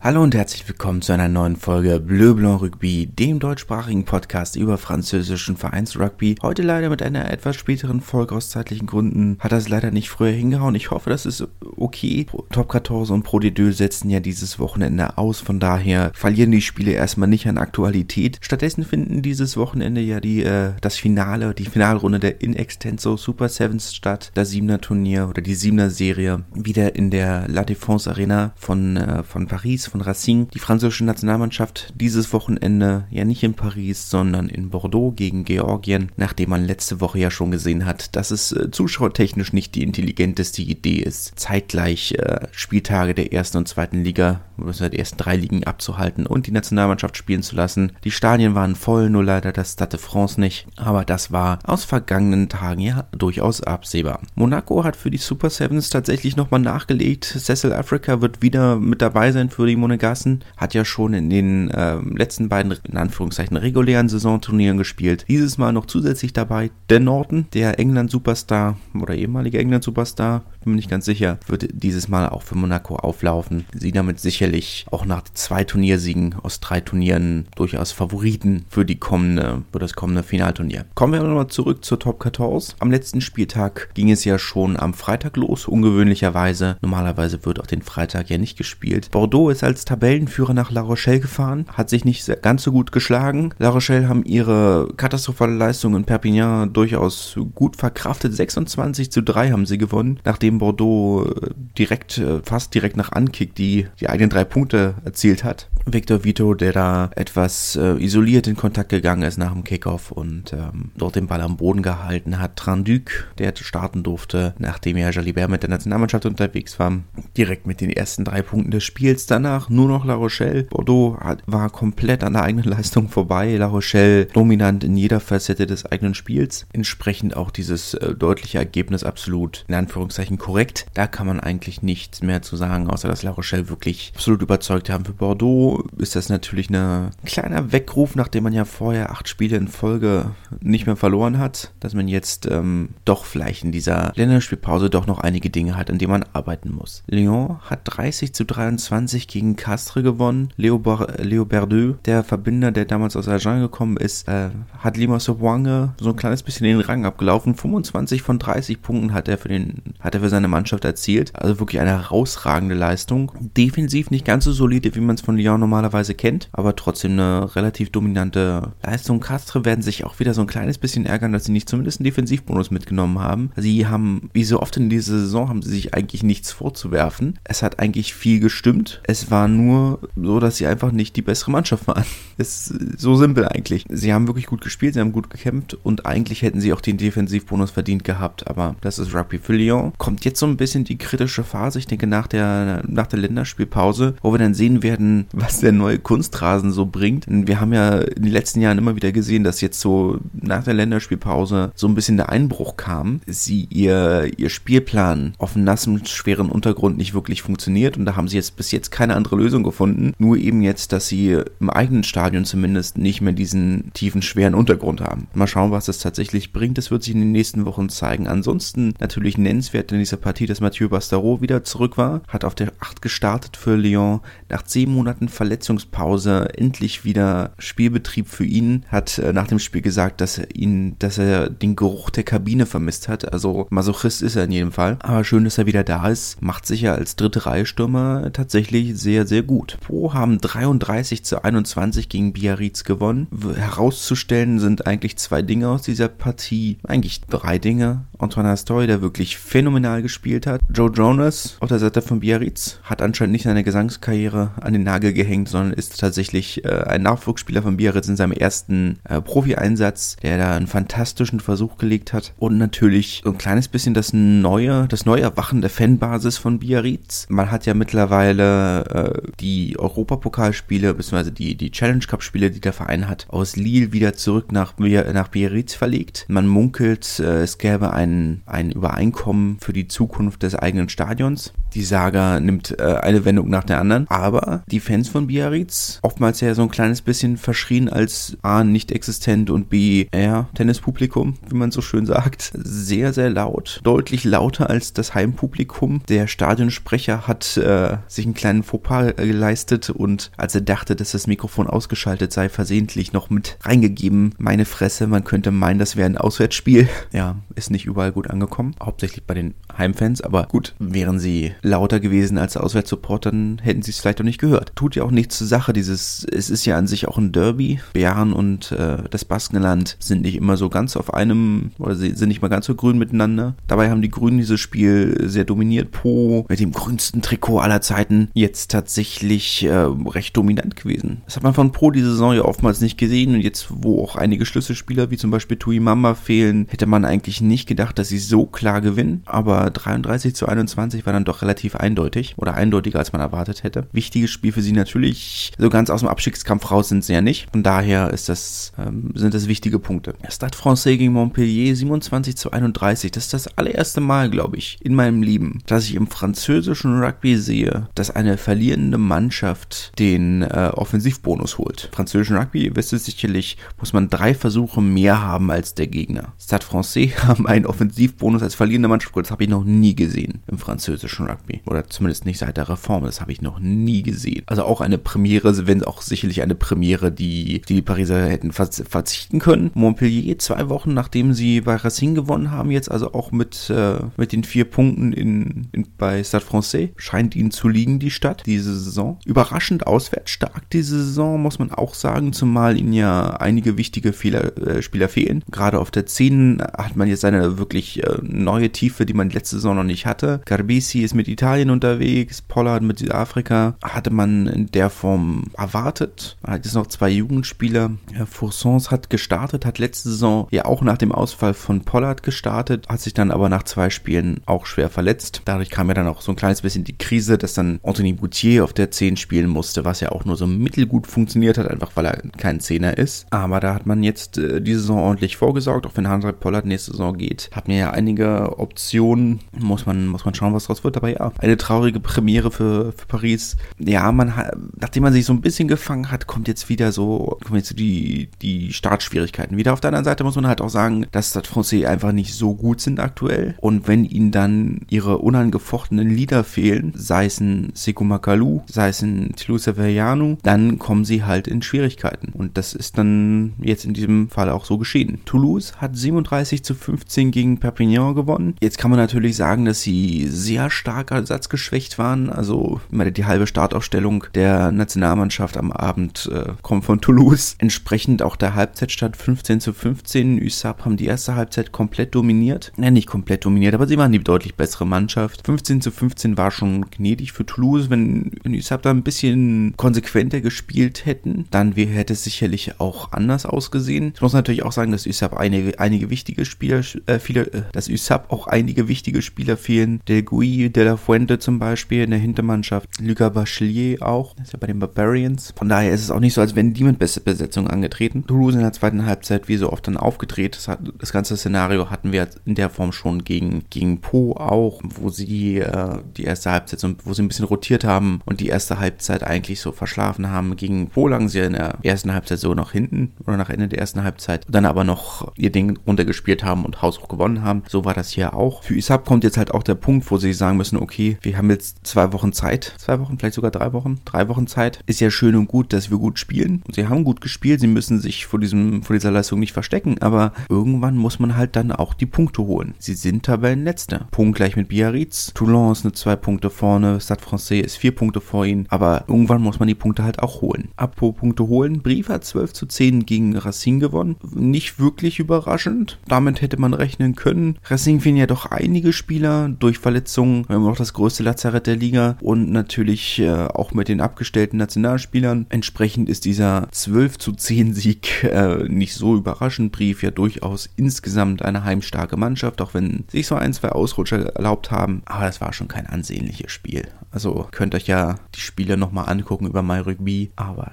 Hallo und herzlich willkommen zu einer neuen Folge Bleu Blanc Rugby, dem deutschsprachigen Podcast über französischen Vereinsrugby. Heute leider mit einer etwas späteren Folge aus zeitlichen Gründen hat das leider nicht früher hingehauen. Ich hoffe, das ist okay. Top 14 und Pro D2 setzen ja dieses Wochenende aus, von daher verlieren die Spiele erstmal nicht an Aktualität. Stattdessen finden dieses Wochenende ja die äh, das Finale, die Finalrunde der In Extenso Super Sevens statt, das Siebener Turnier oder die Siebener Serie wieder in der La Défense Arena von äh, von Paris von Racing. Die französische Nationalmannschaft dieses Wochenende ja nicht in Paris, sondern in Bordeaux gegen Georgien, nachdem man letzte Woche ja schon gesehen hat, dass es äh, zuschauertechnisch nicht die intelligenteste Idee ist, zeitgleich äh, Spieltage der ersten und zweiten Liga, also der ersten drei Ligen abzuhalten und die Nationalmannschaft spielen zu lassen. Die Stadien waren voll, nur leider das Stade de France nicht, aber das war aus vergangenen Tagen ja durchaus absehbar. Monaco hat für die Super Sevens tatsächlich nochmal nachgelegt. Cecil Africa wird wieder mit dabei sein für die Monegassen hat ja schon in den äh, letzten beiden, in Anführungszeichen, regulären Saisonturnieren gespielt. Dieses Mal noch zusätzlich dabei der Norton, der England-Superstar oder ehemalige England-Superstar, bin mir nicht ganz sicher, wird dieses Mal auch für Monaco auflaufen. Sie damit sicherlich auch nach zwei Turniersiegen aus drei Turnieren durchaus Favoriten für die kommende, für das kommende Finalturnier. Kommen wir nochmal zurück zur Top 14. Am letzten Spieltag ging es ja schon am Freitag los, ungewöhnlicherweise. Normalerweise wird auch den Freitag ja nicht gespielt. Bordeaux ist als Tabellenführer nach La Rochelle gefahren, hat sich nicht ganz so gut geschlagen. La Rochelle haben ihre katastrophale Leistung in Perpignan durchaus gut verkraftet. 26 zu 3 haben sie gewonnen, nachdem Bordeaux äh, direkt, äh, fast direkt nach Ankick die, die eigenen drei Punkte erzielt hat. Victor Vito, der da etwas äh, isoliert in Kontakt gegangen ist nach dem Kickoff und ähm, dort den Ball am Boden gehalten hat. Tranduc, der starten durfte, nachdem ja Jalibert mit der Nationalmannschaft unterwegs war, direkt mit den ersten drei Punkten des Spiels. Danach nur noch La Rochelle. Bordeaux hat, war komplett an der eigenen Leistung vorbei. La Rochelle dominant in jeder Facette des eigenen Spiels. Entsprechend auch dieses äh, deutliche Ergebnis absolut in Anführungszeichen korrekt. Da kann man eigentlich nichts mehr zu sagen, außer dass La Rochelle wirklich absolut überzeugt haben. Für Bordeaux ist das natürlich ein kleiner Weckruf, nachdem man ja vorher acht Spiele in Folge nicht mehr verloren hat, dass man jetzt ähm, doch vielleicht in dieser Länderspielpause doch noch einige Dinge hat, an denen man arbeiten muss. Lyon hat 30 zu 23 gegen Castres gewonnen. Leo, Bar Leo Berdeux, der Verbinder, der damals aus Agen gekommen ist, äh, hat Lima Sobuange so ein kleines bisschen den Rang abgelaufen. 25 von 30 Punkten hat er für den, hat er für seine Mannschaft erzielt. Also wirklich eine herausragende Leistung. Defensiv nicht ganz so solide, wie man es von Lyon normalerweise kennt, aber trotzdem eine relativ dominante Leistung. Castre werden sich auch wieder so ein kleines bisschen ärgern, dass sie nicht zumindest einen Defensivbonus mitgenommen haben. Sie haben, wie so oft in dieser Saison, haben sie sich eigentlich nichts vorzuwerfen. Es hat eigentlich viel gestimmt. Es war nur so, dass sie einfach nicht die bessere Mannschaft waren. Es ist so simpel eigentlich. Sie haben wirklich gut gespielt, sie haben gut gekämpft und eigentlich hätten sie auch den Defensivbonus verdient gehabt, aber das ist Rugby für Lyon. Kommt jetzt so ein bisschen die kritische Phase, ich denke nach der, nach der Länderspielpause, wo wir dann sehen werden, was der neue Kunstrasen so bringt. Wir haben ja in den letzten Jahren immer wieder gesehen, dass jetzt so nach der Länderspielpause so ein bisschen der Einbruch kam. Sie ihr, ihr Spielplan auf nassen, schweren Untergrund nicht wirklich funktioniert und da haben sie jetzt bis jetzt keine andere Lösung gefunden. Nur eben jetzt, dass sie im eigenen Stadion zumindest nicht mehr diesen tiefen, schweren Untergrund haben. Mal schauen, was das tatsächlich bringt. Das wird sich in den nächsten Wochen zeigen. Ansonsten natürlich nennenswert in dieser Partie, dass Mathieu Bastaro wieder zurück war, hat auf der 8 gestartet für Lyon. Nach 10 Monaten Verletzungspause endlich wieder Spielbetrieb für ihn, hat äh, nach dem Spiel gesagt, dass er ihn, dass er den Geruch der Kabine vermisst hat. Also Masochist ist er in jedem Fall. Aber schön, dass er wieder da ist. Macht sich ja als dritte Reihe Stürmer tatsächlich sehr, sehr gut. Pro haben 33 zu 21 gegen Biarritz gewonnen. Herauszustellen sind eigentlich zwei Dinge aus dieser Partie. Eigentlich drei Dinge. Antoine Astoy, der wirklich phänomenal gespielt hat. Joe Jonas auf der Seite von Biarritz hat anscheinend nicht seine Gesangskarriere an den Nagel gehängt abgehängt, sondern ist tatsächlich äh, ein Nachwuchsspieler von Biarritz in seinem ersten äh, Profi-Einsatz, der da einen fantastischen Versuch gelegt hat. Und natürlich so ein kleines bisschen das neue, das neue Erwachen der Fanbasis von Biarritz. Man hat ja mittlerweile äh, die Europapokalspiele, beziehungsweise die, die Challenge Cup-Spiele, die der Verein hat, aus Lille wieder zurück nach, nach Biarritz verlegt. Man munkelt, äh, es gäbe ein, ein Übereinkommen für die Zukunft des eigenen Stadions. Die Saga nimmt äh, eine Wendung nach der anderen, aber die Fans von von Biarritz. Oftmals ja so ein kleines bisschen verschrien als A, nicht existent und B, eher Tennispublikum, wie man so schön sagt. Sehr, sehr laut. Deutlich lauter als das Heimpublikum. Der Stadionsprecher hat äh, sich einen kleinen Fauxpas geleistet und als er dachte, dass das Mikrofon ausgeschaltet sei, versehentlich noch mit reingegeben. Meine Fresse, man könnte meinen, das wäre ein Auswärtsspiel. Ja, ist nicht überall gut angekommen. Hauptsächlich bei den Heimfans, aber gut, wären sie lauter gewesen als Auswärtssupport, dann hätten sie es vielleicht auch nicht gehört. Tut ja auch nichts zur Sache, dieses, es ist ja an sich auch ein Derby. Bären und äh, das Baskenland sind nicht immer so ganz auf einem, oder sie sind nicht mal ganz so grün miteinander. Dabei haben die Grünen dieses Spiel sehr dominiert. Po mit dem grünsten Trikot aller Zeiten jetzt tatsächlich äh, recht dominant gewesen. Das hat man von Pro diese Saison ja oftmals nicht gesehen und jetzt, wo auch einige Schlüsselspieler wie zum Beispiel Tui Mamba fehlen, hätte man eigentlich nicht gedacht, dass sie so klar gewinnen. Aber 33 zu 21 war dann doch relativ eindeutig oder eindeutiger, als man erwartet hätte. Wichtiges Spiel für sie natürlich. So ganz aus dem Abstiegskampf raus sind sie ja nicht. Von daher ist das, ähm, sind das wichtige Punkte. Stade Francais gegen Montpellier 27 zu 31. Das ist das allererste Mal, glaube ich, in meinem Leben, dass ich im französischen Rugby sehe, dass eine verlierende Mannschaft den äh, Offensivbonus holt. Französischen Rugby, ihr wisst es sicherlich, muss man drei Versuche mehr haben als der Gegner. Stade Francais haben einen Offensivbonus als verlierende Mannschaft. Das habe ich noch nie gesehen im französischen Rugby. Oder zumindest nicht seit der Reform. Das habe ich noch nie gesehen. Also auch eine Premiere, wenn auch sicherlich eine Premiere, die die Pariser hätten verzichten können. Montpellier, zwei Wochen nachdem sie bei Racing gewonnen haben, jetzt also auch mit, äh, mit den vier Punkten in, in, bei Stade Francais, scheint ihnen zu liegen, die Stadt, diese Saison. Überraschend auswärts stark diese Saison, muss man auch sagen, zumal ihnen ja einige wichtige Fehler, äh, Spieler fehlen. Gerade auf der 10 hat man jetzt eine wirklich äh, neue Tiefe, die man letzte Saison noch nicht hatte. Garbisi ist mit Italien unterwegs, Pollard mit Südafrika. Hatte man in der Form erwartet. Man hat jetzt noch zwei Jugendspieler. Foursons hat gestartet, hat letzte Saison ja auch nach dem Ausfall von Pollard gestartet, hat sich dann aber nach zwei Spielen auch schwer verletzt. Dadurch kam ja dann auch so ein kleines bisschen die Krise, dass dann Anthony Boutier auf der 10 spielen musste, was ja auch nur so mittelgut funktioniert hat, einfach weil er kein Zehner ist. Aber da hat man jetzt äh, die Saison ordentlich vorgesorgt, auch wenn Hans Pollard nächste Saison geht. Hat mir ja einige Optionen, muss man, muss man schauen, was draus wird. Aber ja, eine traurige Premiere für, für Paris. Ja, man hat, nachdem man sich so ein bisschen gefangen hat, kommt jetzt wieder so, kommen jetzt die, die Startschwierigkeiten wieder. Auf der anderen Seite muss man halt auch sagen, dass das Francais einfach nicht so gut sind aktuell. Und wenn ihnen dann ihre unangefochtenen Lieder fehlen, sei es ein Sekou Makalu, sei es ein Tilou Severiano, dann kommen sie halt in Schwierigkeiten. Und das ist dann jetzt in diesem Fall auch so geschehen. Toulouse hat 37 zu 15 gegen Perpignan gewonnen. Jetzt kann man natürlich sagen, dass sie sehr stark ersatzgeschwächt waren. Also die halbe Startaufstellung der Nationalmannschaft am Abend äh, kommt von Toulouse. Entsprechend auch der Halbzeitstand 15 zu 15. USAP haben die erste Halbzeit komplett dominiert. Nein, nicht komplett dominiert, aber sie waren die deutlich bessere Mannschaft. 15 zu 15 war schon gnädig für Toulouse. Wenn, wenn USAP da ein bisschen konsequenter gespielt hätten, dann wäre, hätte es sicherlich auch anders ausgesehen. Ich muss natürlich auch sagen, dass USAP einige, einige wichtige Spieler, äh, viele, äh, dass USAP auch einige wichtige Spieler fehlen. Del Gui, De La Fuente zum Beispiel in der Hintermannschaft. Lucas Bachelier auch. ist ja bei den Barbarians. Von daher ist es auch nicht so, als wären die mit beste Besetzung angetreten. Toulouse in der zweiten Halbzeit wie so oft dann aufgedreht. Das, hat, das ganze Szenario hatten wir in der Form schon gegen, gegen Po auch, wo sie äh, die erste Halbzeit, so, wo sie ein bisschen rotiert haben und die erste Halbzeit eigentlich so verschlafen haben. Gegen Po lagen sie in der ersten Halbzeit so nach hinten oder nach Ende der ersten Halbzeit. Dann aber noch ihr Ding runtergespielt haben und haushoch gewonnen haben. So war das hier auch. Für Isab kommt jetzt halt auch der Punkt, wo sie sagen müssen, okay, wir haben jetzt zwei Wochen Zeit. Zwei Wochen, vielleicht sogar drei Wochen. Drei Wochen Zeit. Ist ja schön und gut, dass wir gut spielen. Und sie haben gut gespielt. Sie müssen sich vor diesem, vor dieser Leistung nicht verstecken. Aber irgendwann muss man halt dann auch die Punkte holen. Sie sind Tabellenletzter. Punkt gleich mit Biarritz. Toulon ist eine zwei Punkte vorne. Stade Francais ist vier Punkte vor ihnen. Aber irgendwann muss man die Punkte halt auch holen. Apropos Punkte holen. Brief hat 12 zu 10 gegen Racing gewonnen. Nicht wirklich überraschend. Damit hätte man rechnen können. Racing fehlen ja doch einige Spieler durch Verletzungen. Haben auch das größte Lazarett der Liga und natürlich äh, auch mit den abgestellten Nationalspielern. Entsprechend ist dieser 12 zu 10 Sieg äh, nicht so überraschend. Brief ja durchaus insgesamt eine heimstarke Mannschaft, auch wenn sich so ein, zwei Ausrutscher erlaubt haben. Aber das war schon kein ansehnliches Spiel. Also könnt euch ja die Spiele nochmal angucken über MyRugby, aber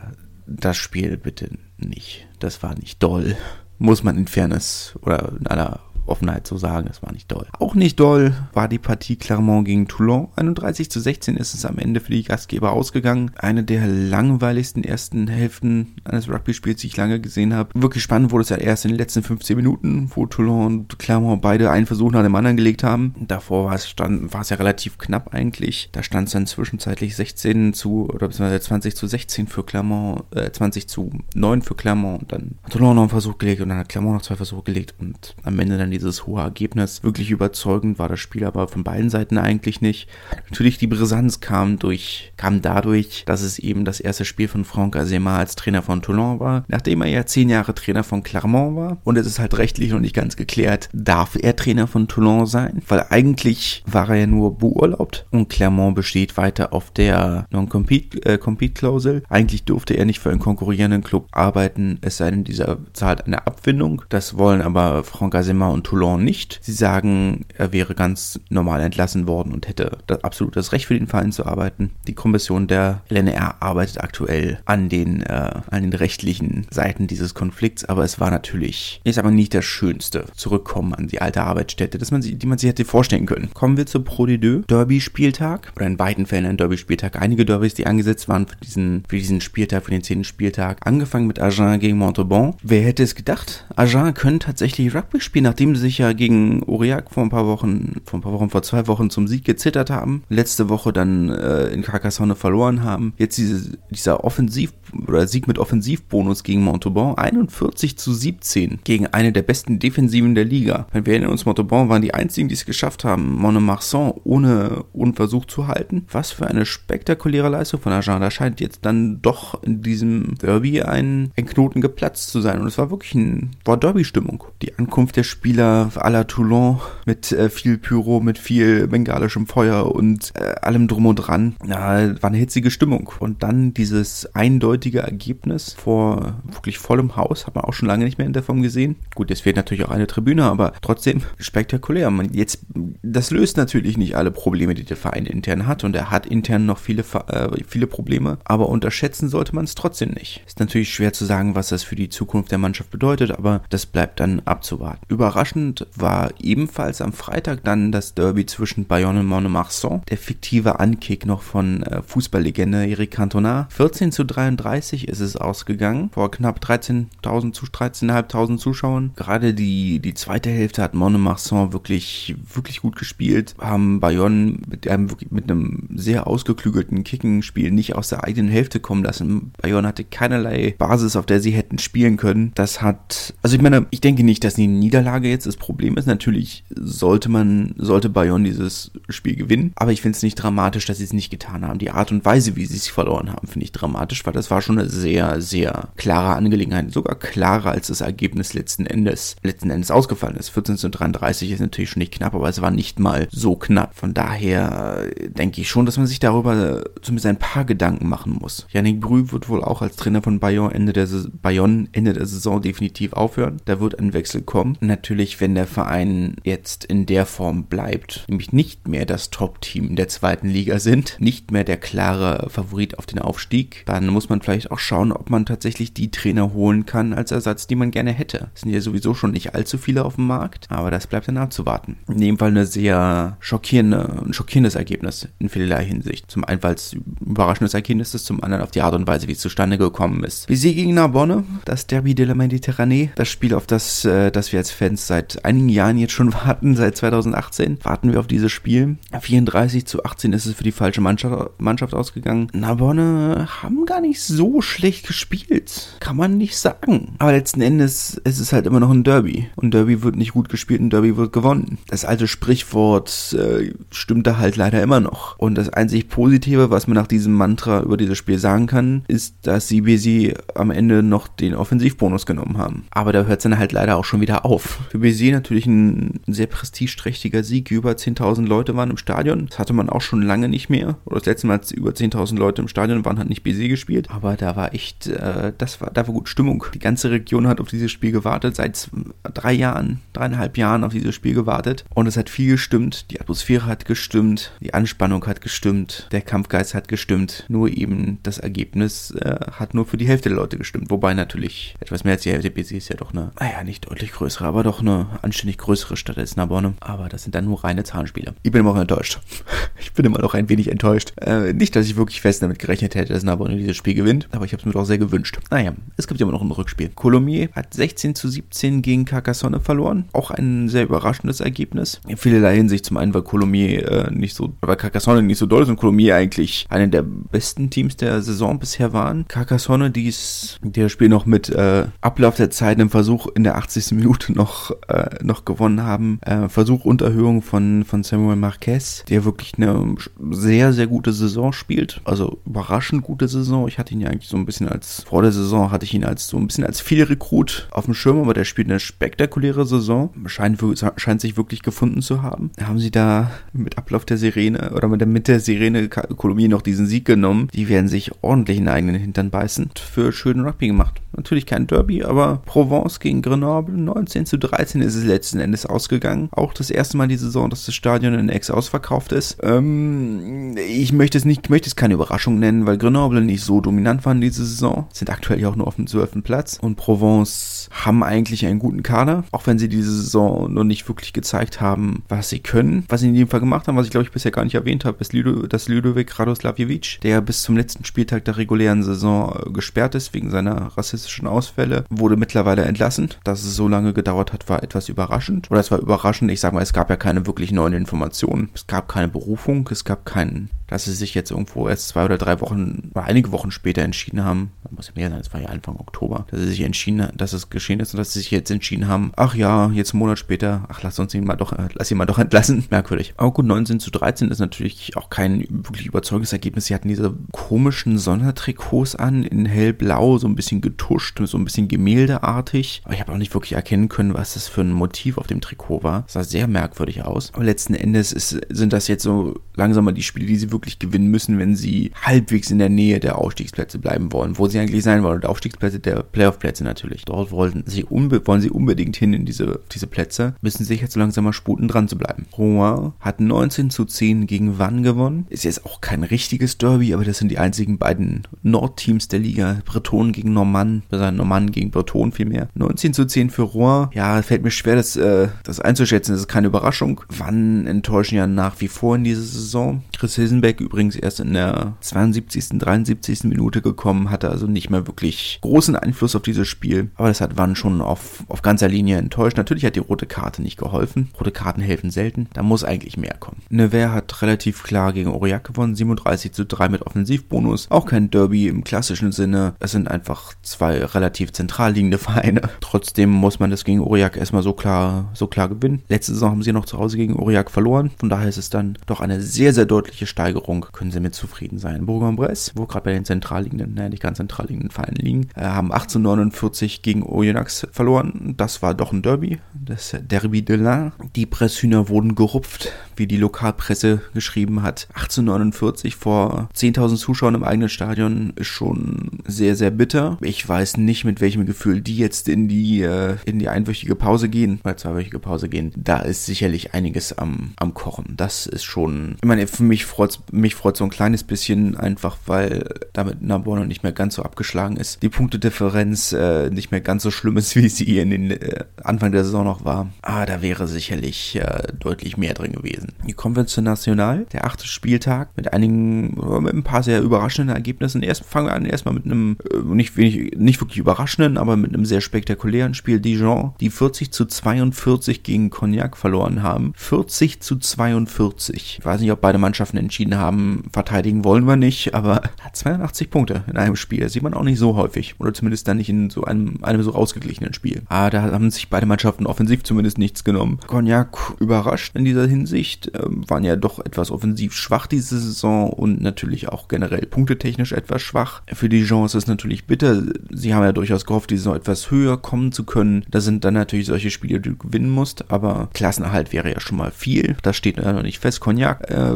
das Spiel bitte nicht. Das war nicht doll. Muss man in Fairness oder in aller Offenheit zu sagen, es war nicht doll. Auch nicht doll war die Partie Clermont gegen Toulon. 31 zu 16 ist es am Ende für die Gastgeber ausgegangen. Eine der langweiligsten ersten Hälften eines Rugby-Spiels, die ich lange gesehen habe. Wirklich spannend wurde es ja erst in den letzten 15 Minuten, wo Toulon und Clermont beide einen Versuch nach dem anderen gelegt haben. Davor war es, stand, war es ja relativ knapp eigentlich. Da stand es dann zwischenzeitlich 16 zu, oder beziehungsweise 20 zu 16 für Clermont, äh, 20 zu 9 für Clermont. Und dann hat Toulon noch einen Versuch gelegt und dann hat Clermont noch zwei Versuche gelegt und am Ende dann dieses hohe Ergebnis. Wirklich überzeugend war das Spiel aber von beiden Seiten eigentlich nicht. Natürlich die Brisanz kam durch, kam dadurch, dass es eben das erste Spiel von Franck Azema als Trainer von Toulon war, nachdem er ja zehn Jahre Trainer von Clermont war. Und es ist halt rechtlich noch nicht ganz geklärt, darf er Trainer von Toulon sein? Weil eigentlich war er ja nur beurlaubt und Clermont besteht weiter auf der Non-Compete-Klausel. Äh, eigentlich durfte er nicht für einen konkurrierenden Club arbeiten, es sei denn, dieser zahlt eine Abfindung. Das wollen aber Franck Azema und Toulon nicht. Sie sagen, er wäre ganz normal entlassen worden und hätte das absolut das Recht für den Verein zu arbeiten. Die Kommission der LNR arbeitet aktuell an den, äh, an den rechtlichen Seiten dieses Konflikts, aber es war natürlich, ist aber nicht das Schönste, zurückkommen an die alte Arbeitsstätte, dass man sie, die man sich hätte vorstellen können. Kommen wir zur Pro de Deux, Derby-Spieltag, oder in beiden Fällen ein Derby-Spieltag. Einige Derbys, die angesetzt waren für diesen, für diesen Spieltag, für den zehnten Spieltag, angefangen mit Agen gegen Montauban. Wer hätte es gedacht? Agen können tatsächlich Rugby spielen, nachdem sich ja gegen Aurillac vor ein paar Wochen, vor ein paar Wochen, vor zwei Wochen zum Sieg gezittert haben. Letzte Woche dann äh, in Carcassonne verloren haben. Jetzt diese, dieser Offensiv- oder Sieg mit Offensivbonus gegen Montauban. 41 zu 17 gegen eine der besten Defensiven der Liga. Wenn wir erinnern uns, Montauban waren die einzigen, die es geschafft haben, Monemarsan ohne, ohne Versuch zu halten. Was für eine spektakuläre Leistung von Agen. Da scheint jetzt dann doch in diesem Derby ein, ein Knoten geplatzt zu sein. Und es war wirklich ein, war Derby-Stimmung. Die Ankunft der Spieler à la Toulon mit äh, viel Pyro, mit viel bengalischem Feuer und äh, allem drum und dran. Ja, war eine hitzige Stimmung. Und dann dieses eindeutige Ergebnis vor wirklich vollem Haus, hat man auch schon lange nicht mehr in der Form gesehen. Gut, es fehlt natürlich auch eine Tribüne, aber trotzdem spektakulär. Man jetzt, das löst natürlich nicht alle Probleme, die der Verein intern hat. Und er hat intern noch viele, äh, viele Probleme. Aber unterschätzen sollte man es trotzdem nicht. Ist natürlich schwer zu sagen, was das für die Zukunft der Mannschaft bedeutet, aber das bleibt dann abzuwarten. Überraschend war ebenfalls am Freitag dann das Derby zwischen Bayonne und Monemarsan. Der fiktive Ankick noch von äh, Fußballlegende Eric Cantona. 14 zu 33 ist es ausgegangen. Vor knapp 13.000 zu 13.500 Zuschauern. Gerade die, die zweite Hälfte hat Monemarsan wirklich, wirklich gut gespielt. Haben Bayonne mit einem, mit einem sehr ausgeklügelten Kickenspiel nicht aus der eigenen Hälfte kommen lassen. Bayonne hatte keinerlei Basis, auf der sie hätten spielen können. Das hat, also ich meine, ich denke nicht, dass die Niederlage jetzt das Problem ist. Natürlich sollte man, sollte Bayonne dieses Spiel gewinnen. Aber ich finde es nicht dramatisch, dass sie es nicht getan haben. Die Art und Weise, wie sie es verloren haben, finde ich dramatisch, weil das war schon eine sehr, sehr klare Angelegenheit. Sogar klarer als das Ergebnis letzten Endes, letzten Endes ausgefallen ist. 14 zu 33 ist natürlich schon nicht knapp, aber es war nicht mal so knapp. Von daher äh, denke ich schon, dass man sich darüber zumindest ein paar Gedanken machen muss. Yannick Brü wird wohl auch als Trainer von Bayonne Ende der, Bayonne Ende der Saison definitiv aufhören. Da wird ein Wechsel kommen. Natürlich, wenn der Verein jetzt in der Form bleibt, nämlich nicht mehr das Top-Team der zweiten Liga sind, nicht mehr der klare Favorit auf den Aufstieg, dann muss man vielleicht auch schauen, ob man tatsächlich die Trainer holen kann als Ersatz, die man gerne hätte. Es sind ja sowieso schon nicht allzu viele auf dem Markt, aber das bleibt dann abzuwarten. In dem Fall eine sehr schockierende, ein schockierendes Ergebnis in vielerlei Hinsicht. Zum einen, weil es überraschendes Ergebnis ist, zum anderen auf die Art und Weise, wie es zustande gekommen ist. Wie sie gegen Narbonne, das Derby de la Méditerranée, das Spiel, auf das, äh, das wir als Fans seit einigen Jahren jetzt schon warten, seit 2018, warten wir auf dieses Spiel. 34 zu 18 ist es für die falsche Mannschaft, Mannschaft ausgegangen. Narbonne haben gar nicht so schlecht gespielt. Kann man nicht sagen. Aber letzten Endes es ist es halt immer noch ein Derby. Und Derby wird nicht gut gespielt, ein Derby wird gewonnen. Das alte Sprichwort äh, stimmt da halt leider immer noch. Und das einzig Positive, was man nach diesem Mantra über dieses Spiel sagen kann, ist, dass CBC am Ende noch den Offensivbonus genommen haben. Aber da hört es dann halt leider auch schon wieder auf. Für BC natürlich ein sehr prestigeträchtiger Sieg. Über 10.000 Leute waren im Stadion. Das hatte man auch schon lange nicht mehr. Oder das letzte Mal, als über 10.000 Leute im Stadion waren, hat nicht BC gespielt. Aber da da war echt, äh, das war, da war gut Stimmung. Die ganze Region hat auf dieses Spiel gewartet, seit drei Jahren, dreieinhalb Jahren auf dieses Spiel gewartet. Und es hat viel gestimmt. Die Atmosphäre hat gestimmt, die Anspannung hat gestimmt, der Kampfgeist hat gestimmt. Nur eben das Ergebnis äh, hat nur für die Hälfte der Leute gestimmt. Wobei natürlich etwas mehr als die Hälfte BC ist ja doch eine, naja, nicht deutlich größere, aber doch eine anständig größere Stadt als Narbonne. Aber das sind dann nur reine Zahlenspiele. Ich bin immer noch enttäuscht. Ich bin immer noch ein wenig enttäuscht. Äh, nicht, dass ich wirklich fest damit gerechnet hätte, dass Narbonne dieses Spiel gewinnt, aber ich habe es mir doch sehr gewünscht. Naja, es gibt immer noch ein Rückspiel. Colomiers hat 16 zu 17 gegen Carcassonne verloren. Auch ein sehr überraschendes Ergebnis. In vielerlei Hinsicht zum einen, weil Colomiers äh, nicht so, weil Carcassonne nicht so doll ist und Colomiers eigentlich eine der besten Teams der Saison bisher waren. Carcassonne, die ist der Spiel noch mit äh, Ablauf der Zeit im Versuch in der 80. Minute noch, äh, noch gewonnen haben. Äh, Versuch Unterhöhung von, von Samuel Marquez, der wirklich eine sehr, sehr gute Saison spielt. Also überraschend gute Saison. Ich hatte ihn ja eigentlich so ein bisschen als, vor der Saison hatte ich ihn als so ein bisschen als Fehlrekrut auf dem Schirm, aber der spielt eine spektakuläre Saison. Scheint, scheint sich wirklich gefunden zu haben. Haben sie da mit Ablauf der Sirene oder mit der, mit der Sirene Kolumbien noch diesen Sieg genommen? Die werden sich ordentlich in den eigenen Hintern beißen. Für schönen Rugby gemacht. Natürlich kein Derby, aber Provence gegen Grenoble 19 zu 13 ist es letzten Endes ausgegangen. Auch das erste Mal die Saison, dass das Stadion in Ex ausverkauft ist. Ähm, ich möchte es nicht, möchte es keine Überraschung nennen, weil Grenoble nicht so dominant waren diese Saison. Sind aktuell ja auch nur auf dem 12. Platz. Und Provence haben eigentlich einen guten Kader, auch wenn sie diese Saison noch nicht wirklich gezeigt haben, was sie können. Was sie in jedem Fall gemacht haben, was ich glaube ich bisher gar nicht erwähnt habe, ist Ludo, dass Ludovic Radoslavjevic, der bis zum letzten Spieltag der regulären Saison äh, gesperrt ist wegen seiner rassistischen Ausfälle, wurde mittlerweile entlassen. Dass es so lange gedauert hat, war etwas überraschend. Oder es war überraschend, ich sage mal, es gab ja keine wirklich neuen Informationen. Es gab keine Berufung, es gab keinen dass sie sich jetzt irgendwo erst zwei oder drei Wochen oder einige Wochen später entschieden haben, muss ja mehr sein, es war ja Anfang Oktober, dass sie sich entschieden, haben, dass es geschehen ist und dass sie sich jetzt entschieden haben, ach ja, jetzt einen Monat später, ach lass uns ihn mal doch, äh, lass ihn mal doch entlassen. Merkwürdig. Aber gut, 19 zu 13 ist natürlich auch kein wirklich überzeugendes Ergebnis. Sie hatten diese komischen Sondertrikots an, in hellblau, so ein bisschen getuscht, so ein bisschen gemäldeartig. Aber ich habe auch nicht wirklich erkennen können, was das für ein Motiv auf dem Trikot war. Das sah sehr merkwürdig aus. Aber letzten Endes ist, sind das jetzt so langsam mal die Spiele, die sie wirklich gewinnen müssen, wenn sie halbwegs in der Nähe der Aufstiegsplätze bleiben wollen, wo sie eigentlich sein wollen. Und Aufstiegsplätze der Playoff-Plätze natürlich. Dort wollen sie, wollen sie unbedingt hin in diese, diese Plätze, müssen sich jetzt langsam mal sputen, dran zu bleiben. Rouen hat 19 zu 10 gegen Wann gewonnen. Ist jetzt auch kein richtiges Derby, aber das sind die einzigen beiden Nordteams der Liga. Breton gegen Normann, also Normann gegen Breton vielmehr. 19 zu 10 für Rouen. Ja, fällt mir schwer, das, äh, das einzuschätzen. Das ist keine Überraschung. Wann enttäuschen ja nach wie vor in dieser Saison. Chris Hilsenberg Lindbeck übrigens erst in der 72., 73. Minute gekommen, hatte also nicht mehr wirklich großen Einfluss auf dieses Spiel. Aber das hat Wann schon auf, auf ganzer Linie enttäuscht. Natürlich hat die rote Karte nicht geholfen. Rote Karten helfen selten. Da muss eigentlich mehr kommen. Nevers hat relativ klar gegen Aurillac gewonnen, 37 zu 3 mit Offensivbonus. Auch kein Derby im klassischen Sinne. Es sind einfach zwei relativ zentral liegende Vereine. Trotzdem muss man das gegen Aurillac erstmal so klar, so klar gewinnen. Letzte Saison haben sie noch zu Hause gegen Aurillac verloren. Von daher ist es dann doch eine sehr, sehr deutliche Steigerung Steigerung können sie mit zufrieden sein. Bourg-en-Bresse, wo gerade bei den zentral liegenden, naja, nicht ganz zentral liegenden Vereinen liegen, äh, haben 1849 gegen Oyonnax verloren. Das war doch ein Derby, das Derby de l'Ain. Die Presshühner wurden gerupft, wie die Lokalpresse geschrieben hat. 1849 vor 10.000 Zuschauern im eigenen Stadion ist schon sehr, sehr bitter. Ich weiß nicht, mit welchem Gefühl die jetzt in die, äh, in die einwöchige Pause gehen, oder zweiwöchige Pause gehen. Da ist sicherlich einiges am, am Kochen. Das ist schon, ich meine, für mich freut mich freut so ein kleines bisschen einfach, weil damit Narbonne nicht mehr ganz so abgeschlagen ist. Die Punktedifferenz äh, nicht mehr ganz so schlimm ist, wie sie in den äh, Anfang der Saison noch war. Ah, da wäre sicherlich äh, deutlich mehr drin gewesen. Die kommen wir zur National, der achte Spieltag mit einigen, mit ein paar sehr überraschenden Ergebnissen. Erst fangen wir an erstmal mit einem äh, nicht wenig, nicht wirklich überraschenden, aber mit einem sehr spektakulären Spiel Dijon, die 40 zu 42 gegen Cognac verloren haben. 40 zu 42. Ich weiß nicht, ob beide Mannschaften entschieden haben, verteidigen wollen wir nicht, aber hat 82 Punkte in einem Spiel. Das sieht man auch nicht so häufig. Oder zumindest dann nicht in so einem, einem so ausgeglichenen Spiel. Aber da haben sich beide Mannschaften offensiv zumindest nichts genommen. Cognac überrascht in dieser Hinsicht, ähm, waren ja doch etwas offensiv schwach diese Saison und natürlich auch generell punktetechnisch etwas schwach. Für die Dijon ist natürlich bitter. Sie haben ja durchaus gehofft, die Saison etwas höher kommen zu können. Da sind dann natürlich solche Spiele, die du gewinnen musst, aber Klassenerhalt wäre ja schon mal viel. Das steht ja noch nicht fest. Cognac äh,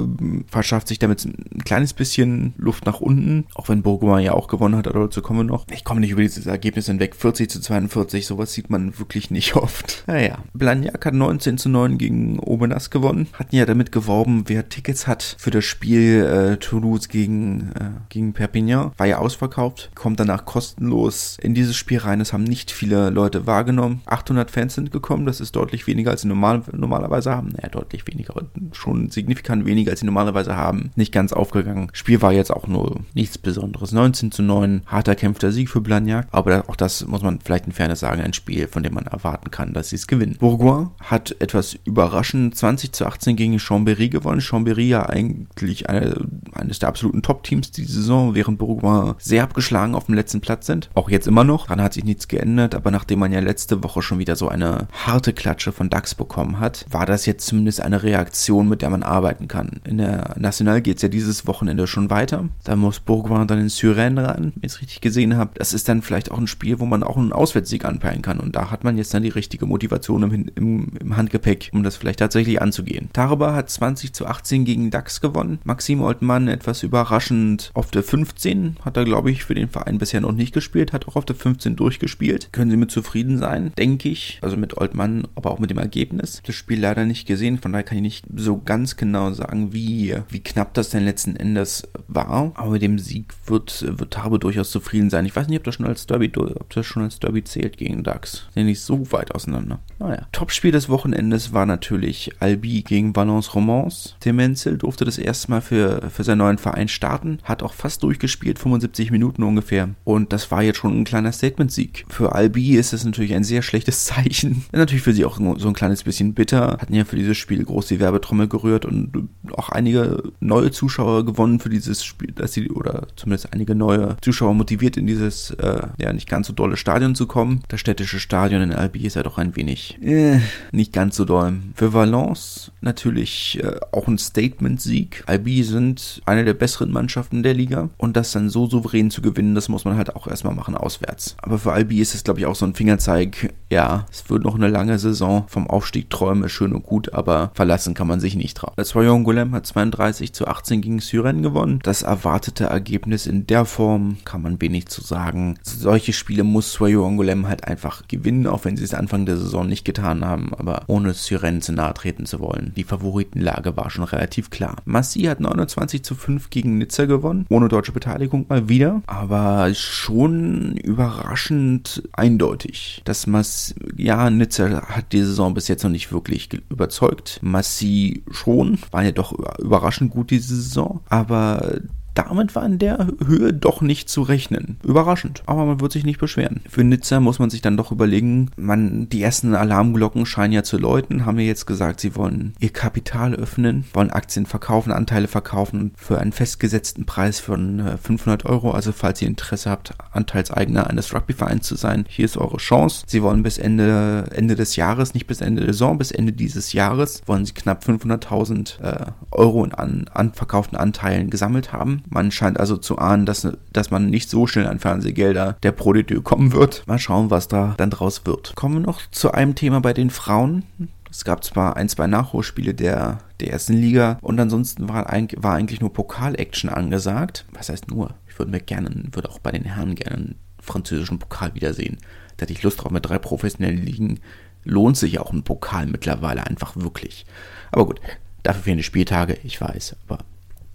verschafft sich damit ein kleines bisschen Luft nach unten, auch wenn Bourgoin ja auch gewonnen hat, aber dazu kommen wir noch. Ich komme nicht über dieses Ergebnis hinweg. 40 zu 42, sowas sieht man wirklich nicht oft. Naja, Blagnac hat 19 zu 9 gegen Obenas gewonnen. Hatten ja damit geworben, wer Tickets hat für das Spiel äh, Toulouse gegen, äh, gegen Perpignan. War ja ausverkauft. Kommt danach kostenlos in dieses Spiel rein. Es haben nicht viele Leute wahrgenommen. 800 Fans sind gekommen. Das ist deutlich weniger, als sie normal, normalerweise haben. Naja, deutlich weniger. Schon signifikant weniger, als sie normalerweise haben. Nicht ganz aufgegangen. Spiel war jetzt auch nur nichts Besonderes. 19 zu 9. Harter kämpfter Sieg für Blagnac. Aber auch das muss man vielleicht in Fairness sagen. Ein Spiel, von dem man erwarten kann, dass sie es gewinnen. Bourgoin hat etwas überraschend 20 zu 18 gegen Chambéry gewonnen. Chambéry ja eigentlich eine, eines der absoluten Top-Teams die Saison, während Bourgoin sehr abgeschlagen auf dem letzten Platz sind. Auch jetzt immer noch. Daran hat sich nichts geändert. Aber nachdem man ja letzte Woche schon wieder so eine harte Klatsche von DAX bekommen hat, war das jetzt zumindest eine Reaktion, mit der man arbeiten kann. In der National geht es ja dieses Wochenende schon weiter. Da muss Bourgoin dann in Suresnes ran, wenn ich es richtig gesehen habe. Das ist dann vielleicht auch ein Spiel, wo man auch einen Auswärtssieg anpeilen kann. Und da hat man jetzt dann die richtige Motivation im, im, im Handgepäck, um das vielleicht tatsächlich anzugehen. Taraba hat 20 zu 18 gegen DAX gewonnen. Maxim Oltmann etwas überraschend auf der 15. Hat er, glaube ich, für den Verein bisher noch nicht gespielt. Hat auch auf der 15 durchgespielt. Können Sie mit zufrieden sein, denke ich. Also mit Oltmann, aber auch mit dem Ergebnis. Das Spiel leider nicht gesehen. Von daher kann ich nicht so ganz genau sagen, wie, wie knapp das denn letzten Endes war. Aber mit dem Sieg wird, wird Tarbe durchaus zufrieden sein. Ich weiß nicht, ob das schon als Derby, ob das schon als Derby zählt gegen DAX. Sind nicht so weit auseinander. Naja. Topspiel des Wochenendes war natürlich Albi gegen Valence Romans. Tim Menzel durfte das erste Mal für, für seinen neuen Verein starten, hat auch fast durchgespielt, 75 Minuten ungefähr. Und das war jetzt schon ein kleiner Statement-Sieg. Für Albi ist das natürlich ein sehr schlechtes Zeichen. Natürlich für sie auch so ein kleines bisschen bitter. Hatten ja für dieses Spiel groß die Werbetrommel gerührt und auch einige neue Zuschauer gewonnen für dieses Spiel, dass sie, oder zumindest einige neue Zuschauer motiviert in dieses, äh, ja, nicht ganz so dolle Stadion zu kommen. Das städtische Stadion in Albi ist ja doch ein wenig, äh, nicht ganz so doll. Für Valence natürlich äh, auch ein Statement-Sieg. Albi sind eine der besseren Mannschaften der Liga und das dann so souverän zu gewinnen, das muss man halt auch erstmal machen auswärts. Aber für Albi ist es, glaube ich, auch so ein Fingerzeig, ja, es wird noch eine lange Saison. Vom Aufstieg träume schön und gut, aber verlassen kann man sich nicht trauen. Das Royon Golem hat 32 zu 18 gegen Syren gewonnen. Das erwartete Ergebnis in der Form kann man wenig zu sagen. Solche Spiele muss Swayo Golem halt einfach gewinnen, auch wenn sie es Anfang der Saison nicht getan haben, aber ohne Syren zu nahe treten zu wollen. Die Favoritenlage war schon relativ klar. Massi hat 29 zu 5 gegen Nizza gewonnen, ohne deutsche Beteiligung mal wieder, aber schon überraschend eindeutig. Das Mass, ja, Nizza hat die Saison bis jetzt noch nicht wirklich überzeugt. Massi schon, war ja doch überraschend gut diese Saison, aber damit war in der Höhe doch nicht zu rechnen. Überraschend, aber man wird sich nicht beschweren. Für Nizza muss man sich dann doch überlegen, man, die ersten Alarmglocken scheinen ja zu läuten, haben wir jetzt gesagt, sie wollen ihr Kapital öffnen, wollen Aktien verkaufen, Anteile verkaufen für einen festgesetzten Preis von 500 äh, Euro. Also falls ihr Interesse habt, Anteilseigner eines Rugbyvereins zu sein, hier ist eure Chance. Sie wollen bis Ende, Ende des Jahres, nicht bis Ende der Saison, bis Ende dieses Jahres, wollen sie knapp 500.000 äh, Euro an, an verkauften Anteilen gesammelt haben. Man scheint also zu ahnen, dass, dass man nicht so schnell an Fernsehgelder der Pro kommen wird. Mal schauen, was da dann draus wird. Kommen wir noch zu einem Thema bei den Frauen. Es gab zwar ein, zwei Nachholspiele der, der ersten Liga und ansonsten war, war eigentlich nur Pokal-Action angesagt. Was heißt nur? Ich würde mir gerne, würde auch bei den Herren gerne einen französischen Pokal wiedersehen. Da hätte ich Lust drauf mit drei professionellen Ligen. Lohnt sich auch ein Pokal mittlerweile einfach wirklich. Aber gut, dafür fehlen die Spieltage, ich weiß, aber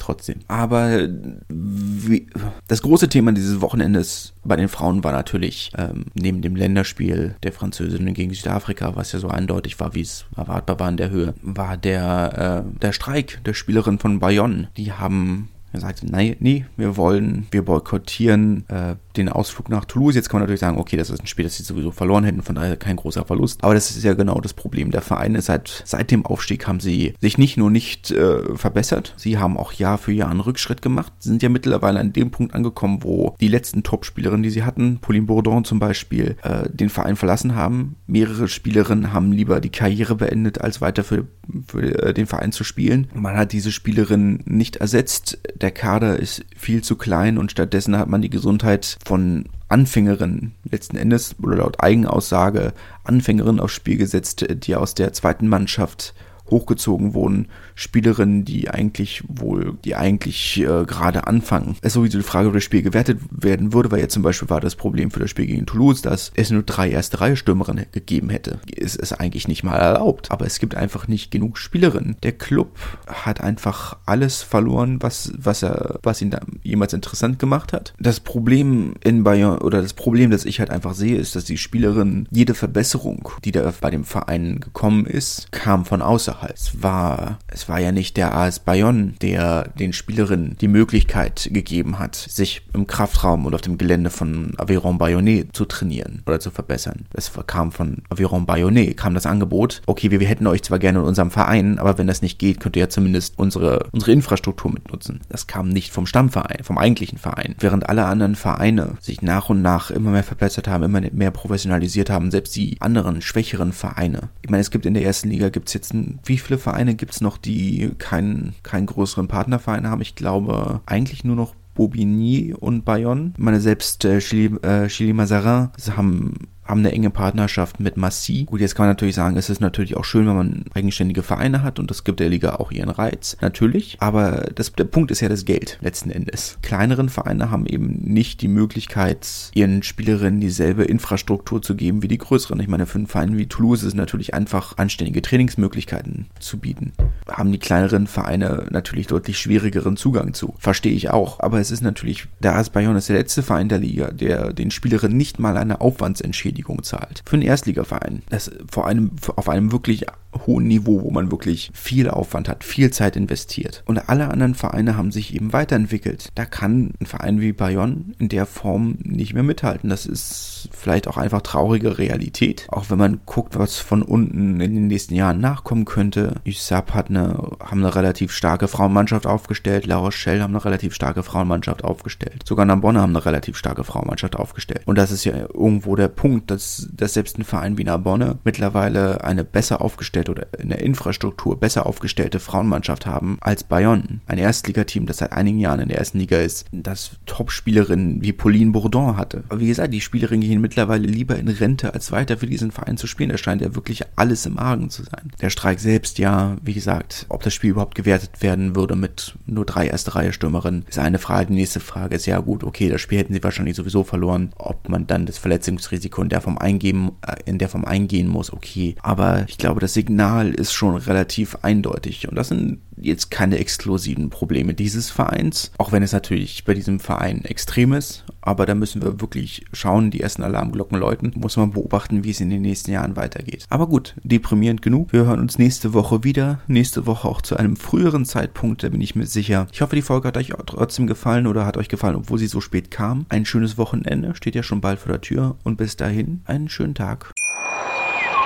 trotzdem. Aber wie, das große Thema dieses Wochenendes bei den Frauen war natürlich ähm, neben dem Länderspiel der Französinnen gegen Südafrika, was ja so eindeutig war, wie es erwartbar war in der Höhe, war der, äh, der Streik der Spielerin von Bayonne. Die haben gesagt, nein, nee, wir wollen, wir boykottieren äh, den Ausflug nach Toulouse. Jetzt kann man natürlich sagen, okay, das ist ein Spiel, das sie sowieso verloren hätten, von daher kein großer Verlust. Aber das ist ja genau das Problem. Der Verein ist seit, seit dem Aufstieg haben sie sich nicht nur nicht äh, verbessert, sie haben auch Jahr für Jahr einen Rückschritt gemacht, sind ja mittlerweile an dem Punkt angekommen, wo die letzten Top-Spielerinnen, die sie hatten, Pauline Bourdon zum Beispiel, äh, den Verein verlassen haben. Mehrere Spielerinnen haben lieber die Karriere beendet, als weiter für, für äh, den Verein zu spielen. Man hat diese Spielerin nicht ersetzt. Der Kader ist viel zu klein und stattdessen hat man die Gesundheit von Anfängerinnen letzten Endes oder laut Eigenaussage Anfängerinnen aufs Spiel gesetzt, die aus der zweiten Mannschaft hochgezogen wurden. Spielerinnen, die eigentlich wohl, die eigentlich äh, gerade anfangen. Es ist sowieso die Frage, ob das Spiel gewertet werden würde, weil jetzt zum Beispiel war das Problem für das Spiel gegen Toulouse, dass es nur drei erste Reihe Stürmerinnen gegeben hätte. Es ist eigentlich nicht mal erlaubt, aber es gibt einfach nicht genug Spielerinnen. Der Club hat einfach alles verloren, was, was er, was ihn da jemals interessant gemacht hat. Das Problem in Bayern oder das Problem, das ich halt einfach sehe, ist, dass die Spielerin jede Verbesserung, die da bei dem Verein gekommen ist, kam von außerhalb. Es war, es war ja nicht der AS Bayonne, der den Spielerinnen die Möglichkeit gegeben hat, sich im Kraftraum und auf dem Gelände von Aveyron Bayonnais zu trainieren oder zu verbessern. Es kam von Aveyron Bayonnais, kam das Angebot, okay, wir, wir hätten euch zwar gerne in unserem Verein, aber wenn das nicht geht, könnt ihr ja zumindest unsere, unsere Infrastruktur mitnutzen. Das kam nicht vom Stammverein, vom eigentlichen Verein. Während alle anderen Vereine sich nach und nach immer mehr verbessert haben, immer mehr professionalisiert haben, selbst die anderen schwächeren Vereine. Ich meine, es gibt in der ersten Liga gibt es jetzt, ein, wie viele Vereine gibt es noch, die keinen, keinen größeren Partnerverein haben? Ich glaube, eigentlich nur noch Bobigny und Bayonne. Meine, selbst äh, Chili, äh, Chili Mazarin haben haben eine enge Partnerschaft mit Massi. Gut, jetzt kann man natürlich sagen, es ist natürlich auch schön, wenn man eigenständige Vereine hat und das gibt der Liga auch ihren Reiz, natürlich. Aber das, der Punkt ist ja das Geld letzten Endes. Kleineren Vereine haben eben nicht die Möglichkeit, ihren Spielerinnen dieselbe Infrastruktur zu geben wie die größeren. Ich meine, für einen Verein wie Toulouse ist es natürlich einfach, anständige Trainingsmöglichkeiten zu bieten. Haben die kleineren Vereine natürlich deutlich schwierigeren Zugang zu. Verstehe ich auch. Aber es ist natürlich, der AS Bayonne ist der letzte Verein der Liga, der den Spielerinnen nicht mal eine Aufwandsentschädigung Entschädigung zahlt. Für einen Erstligaverein. Das vor allem auf einem wirklich hohen Niveau, wo man wirklich viel Aufwand hat, viel Zeit investiert. Und alle anderen Vereine haben sich eben weiterentwickelt. Da kann ein Verein wie Bayonne in der Form nicht mehr mithalten. Das ist vielleicht auch einfach traurige Realität. Auch wenn man guckt, was von unten in den nächsten Jahren nachkommen könnte. USAP hat eine, haben eine relativ starke Frauenmannschaft aufgestellt. Laura Schell haben eine relativ starke Frauenmannschaft aufgestellt. Sogar Narbonne haben eine relativ starke Frauenmannschaft aufgestellt. Und das ist ja irgendwo der Punkt, dass, dass selbst ein Verein wie Narbonne mittlerweile eine besser aufgestellte aufgestellt oder in der Infrastruktur besser aufgestellte Frauenmannschaft haben als Bayonne. Ein Erstligateam, das seit einigen Jahren in der ersten Liga ist, das Top-Spielerinnen wie Pauline Bourdon hatte. Aber wie gesagt, die Spielerinnen gehen mittlerweile lieber in Rente, als weiter für diesen Verein zu spielen. Da scheint ja wirklich alles im Argen zu sein. Der Streik selbst, ja, wie gesagt, ob das Spiel überhaupt gewertet werden würde mit nur drei erste Reihe Stürmerinnen, ist eine Frage. Die nächste Frage ist ja gut, okay, das Spiel hätten sie wahrscheinlich sowieso verloren. Ob man dann das Verletzungsrisiko in der Form eingeben, äh, in der Form eingehen muss, okay. Aber ich glaube, das Signal Signal ist schon relativ eindeutig. Und das sind jetzt keine exklusiven Probleme dieses Vereins, auch wenn es natürlich bei diesem Verein extrem ist. Aber da müssen wir wirklich schauen, die ersten Alarmglocken läuten. Muss man beobachten, wie es in den nächsten Jahren weitergeht. Aber gut, deprimierend genug. Wir hören uns nächste Woche wieder. Nächste Woche auch zu einem früheren Zeitpunkt, da bin ich mir sicher. Ich hoffe, die Folge hat euch trotzdem gefallen oder hat euch gefallen, obwohl sie so spät kam. Ein schönes Wochenende steht ja schon bald vor der Tür. Und bis dahin, einen schönen Tag.